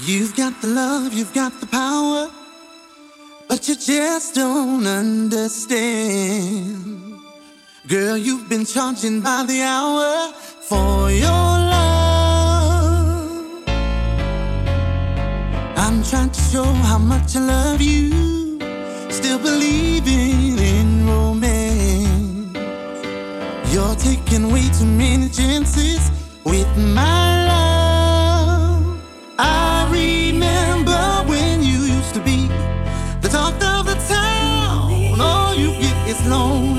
You've got the love, you've got the power, but you just don't understand. Girl, you've been charging by the hour for your love. I'm trying to show how much I love you, still believing in romance. You're taking way too many chances with my this lonely.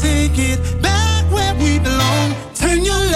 take it back where we belong. Turn your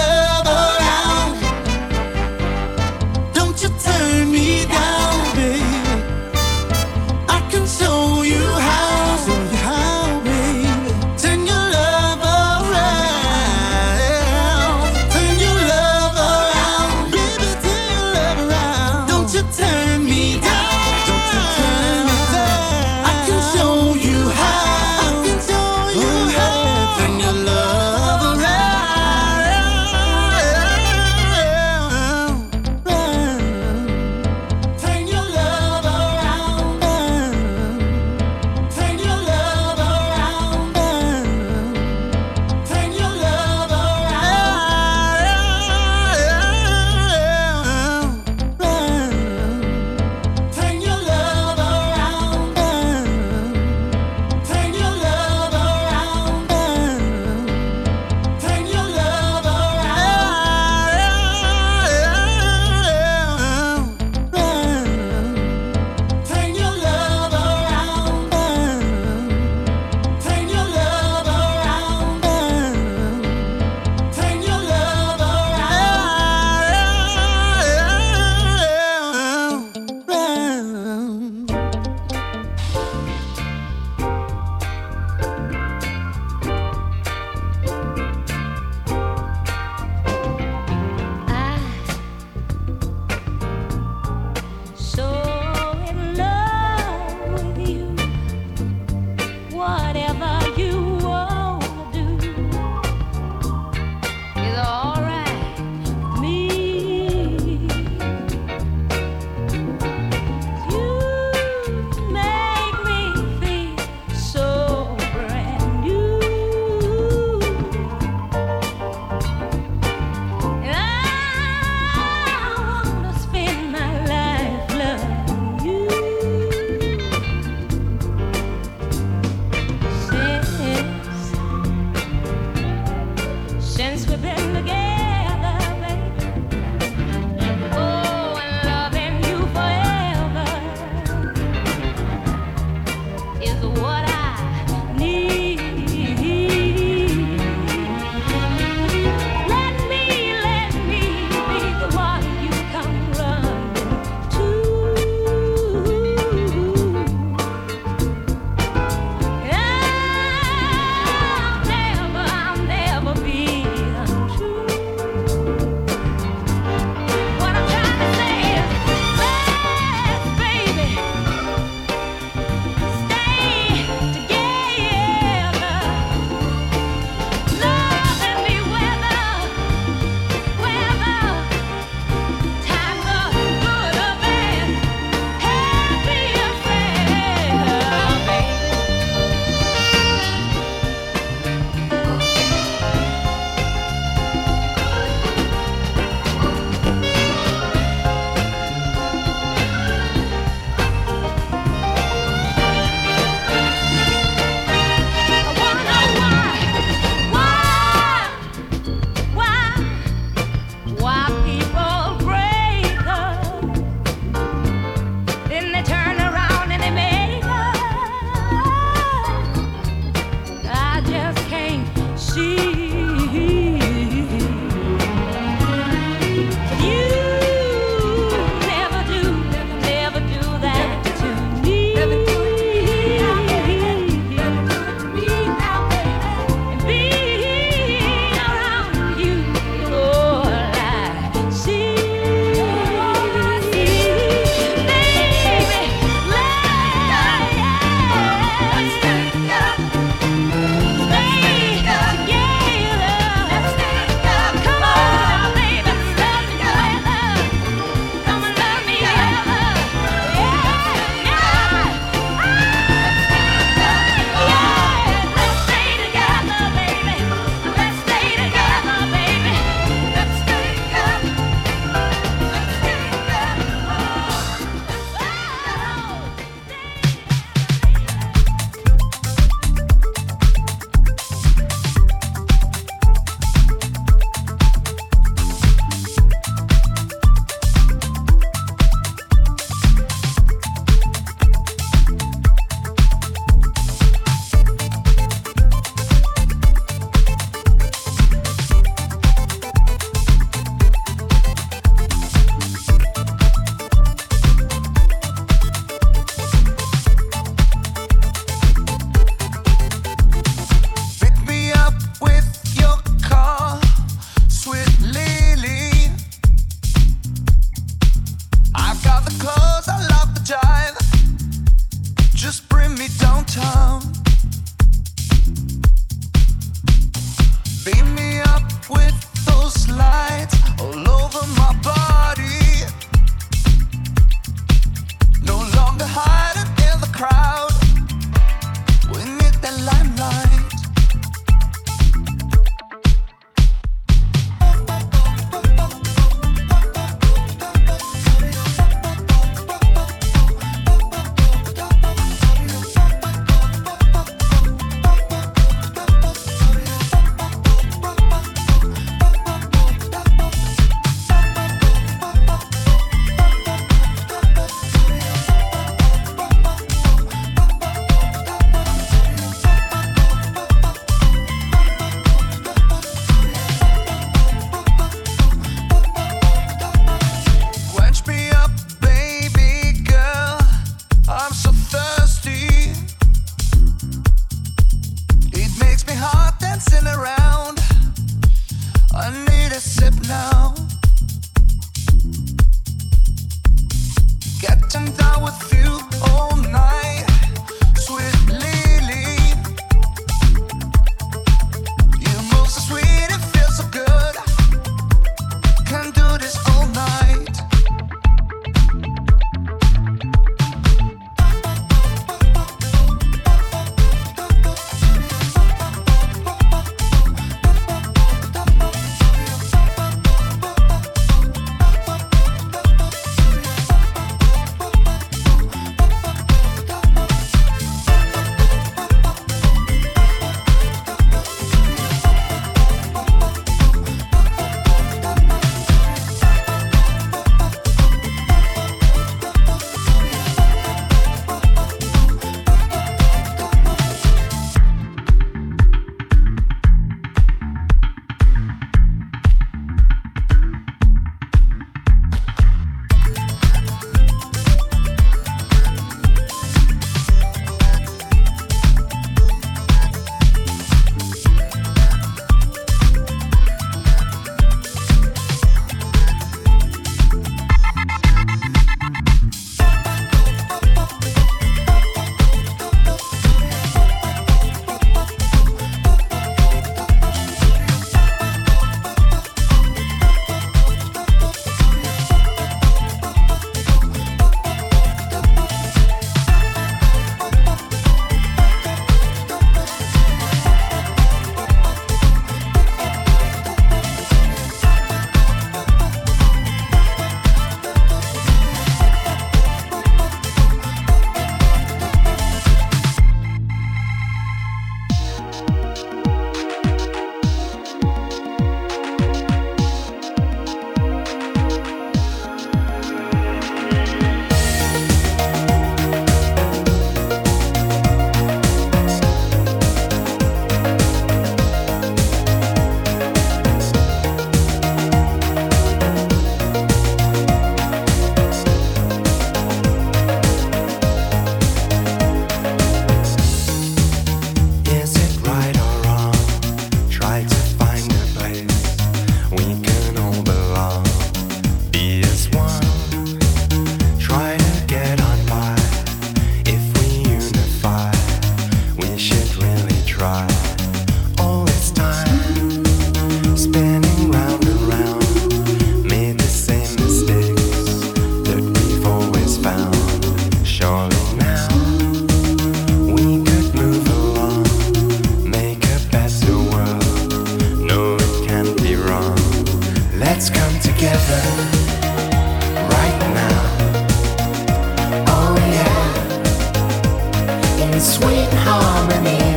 harmony.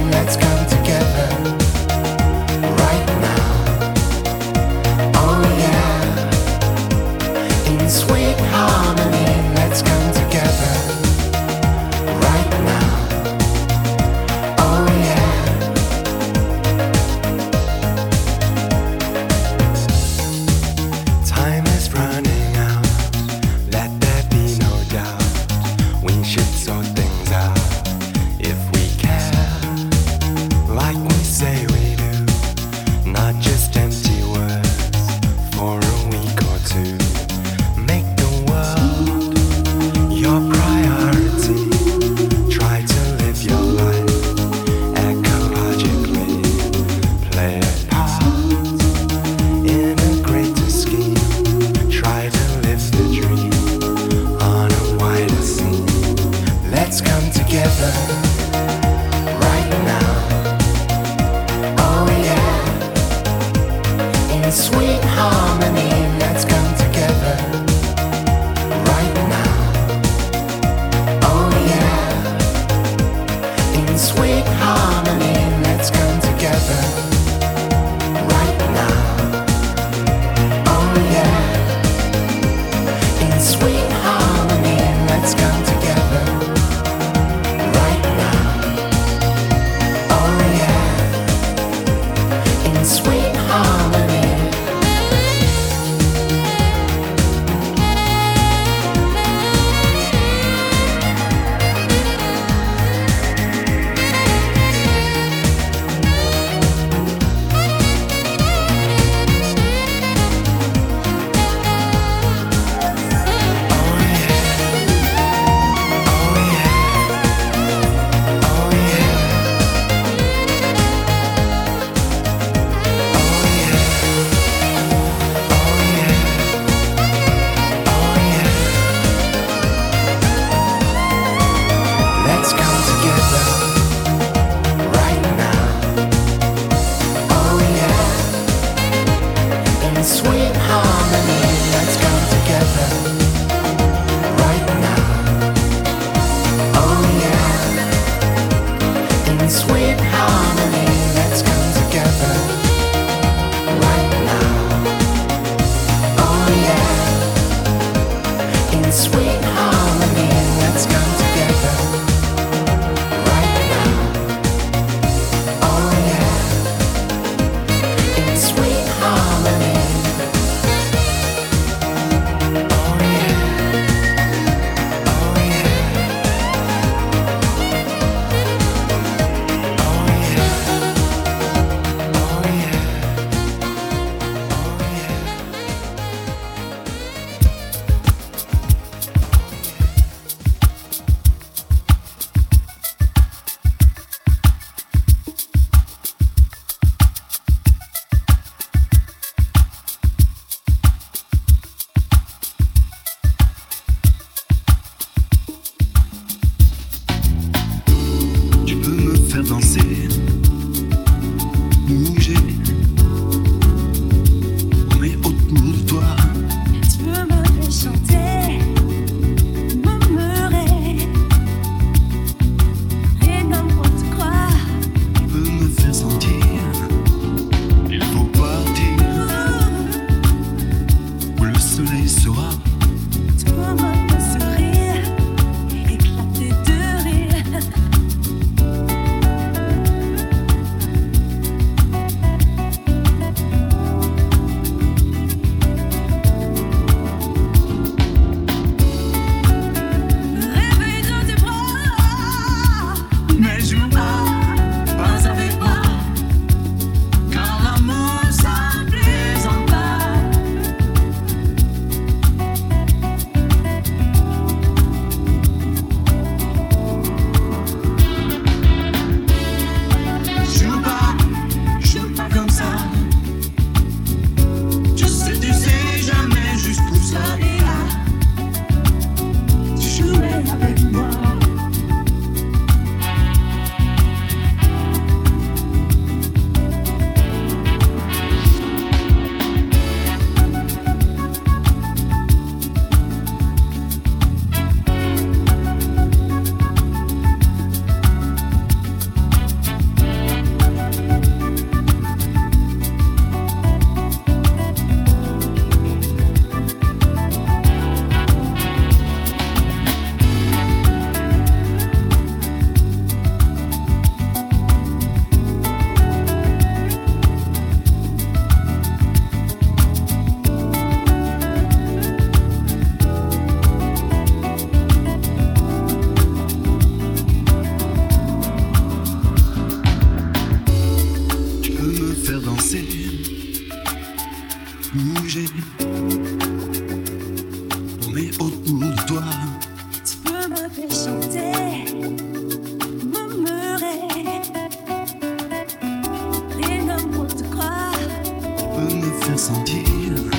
te sentir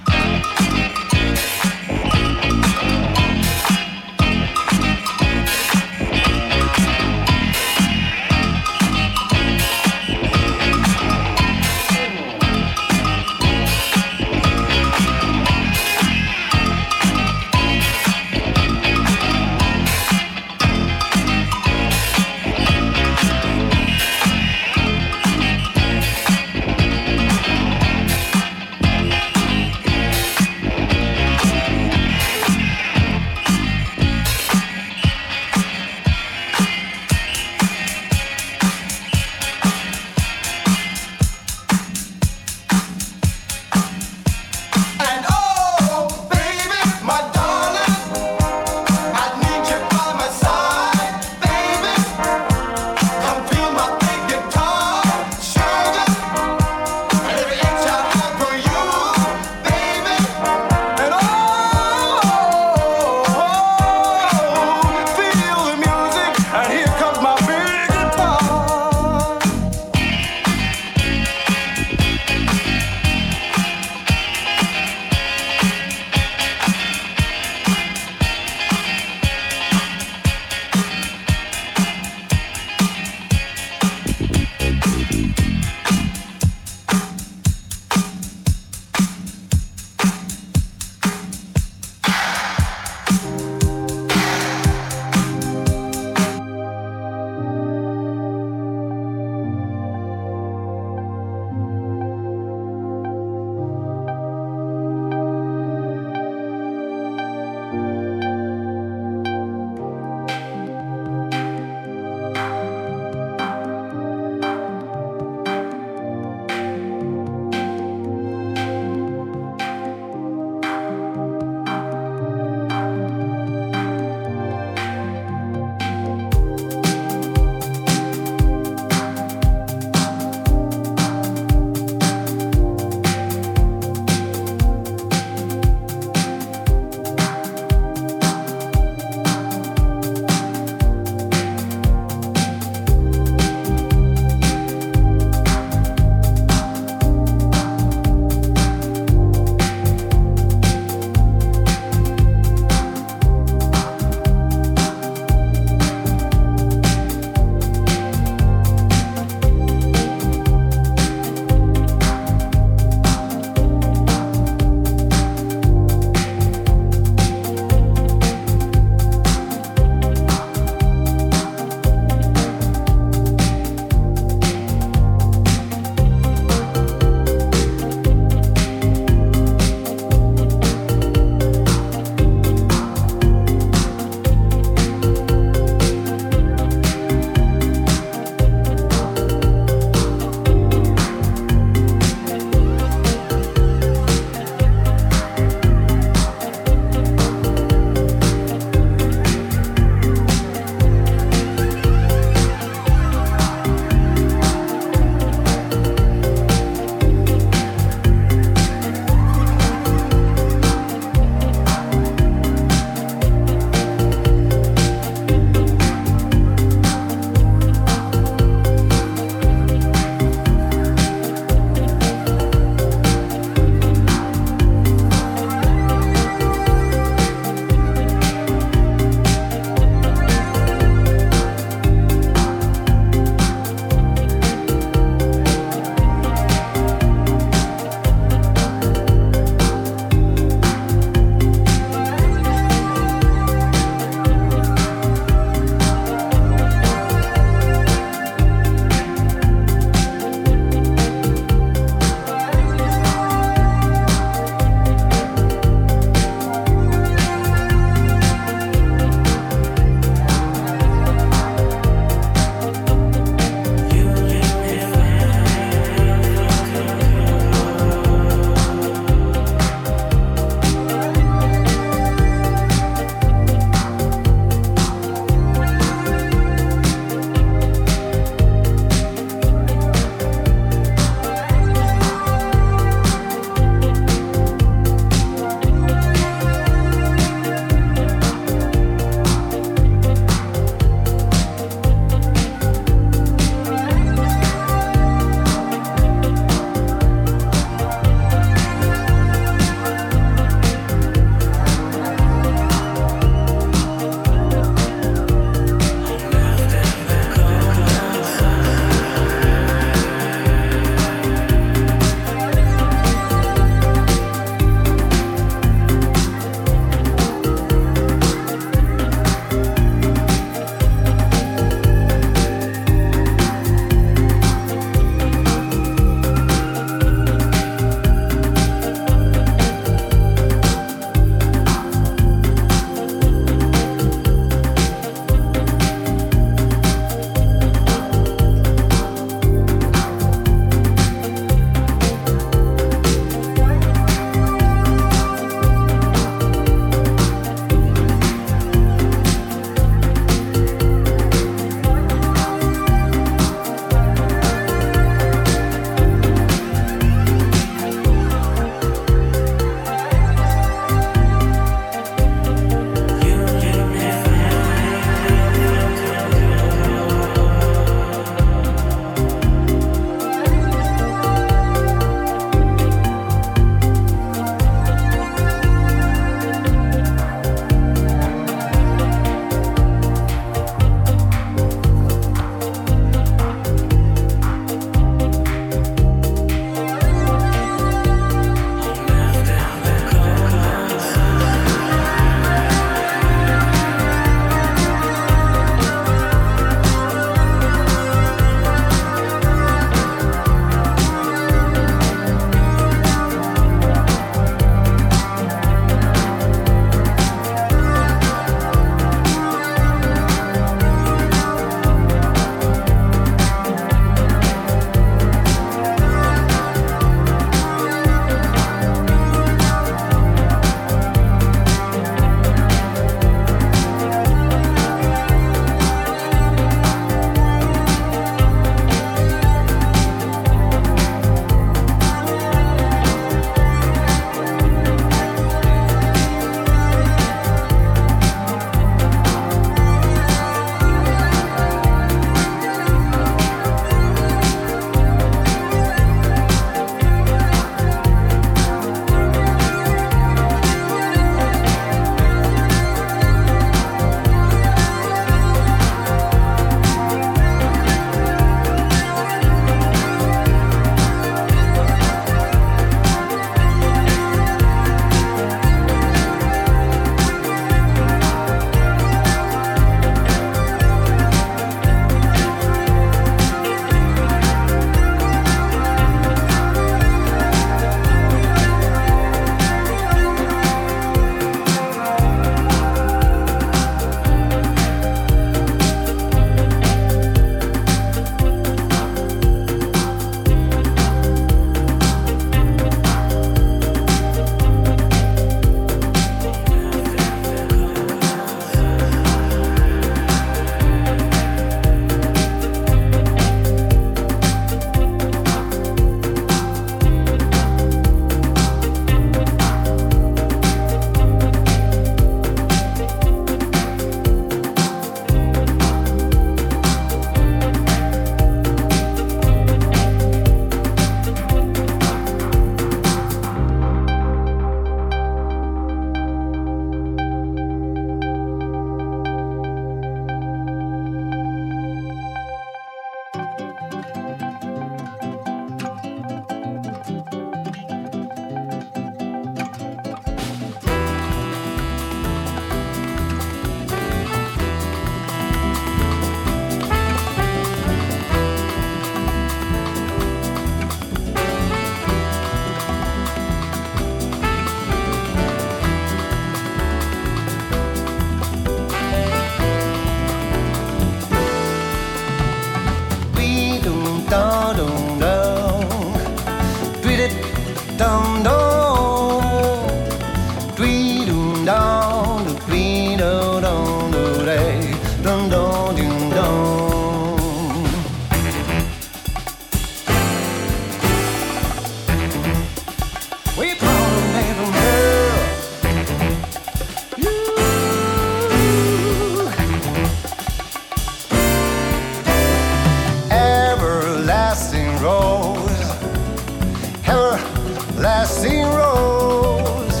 everlasting rose,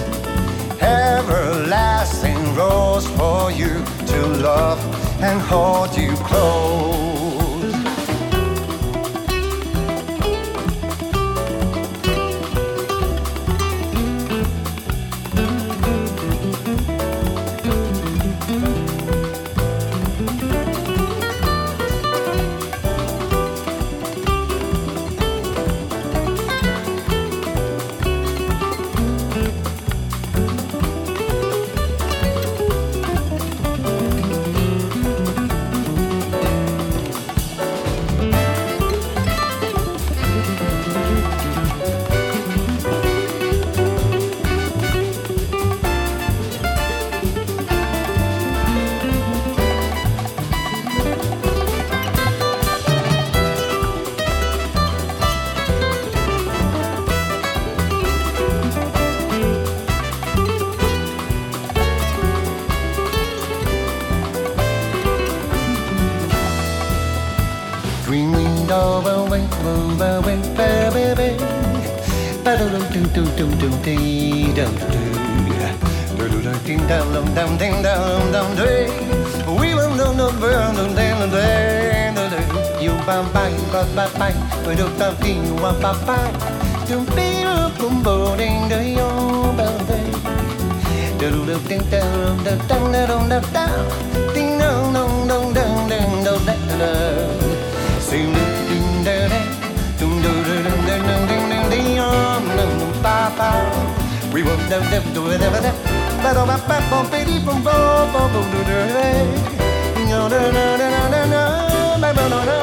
everlasting rose for you to love and hold you close. dum dum dum dee dum doo doo doo ding dum dum dum ding dum dum dee we will know no burn dum dum dum dum you bam bam bam bam bam we do dum ding wa ba ba dum dee bum bo ding dee yo bam dee doo doo doo ding dum dum dum dum dum dum ding dum dum dum dum dum dum dum sing ding ding ding ding ding ding ding ding ding ding ding ding ding ba ba. We will do do do do do ba do ba ba bom ba dee bom bo bo bo do do do do. Do do do do do do do do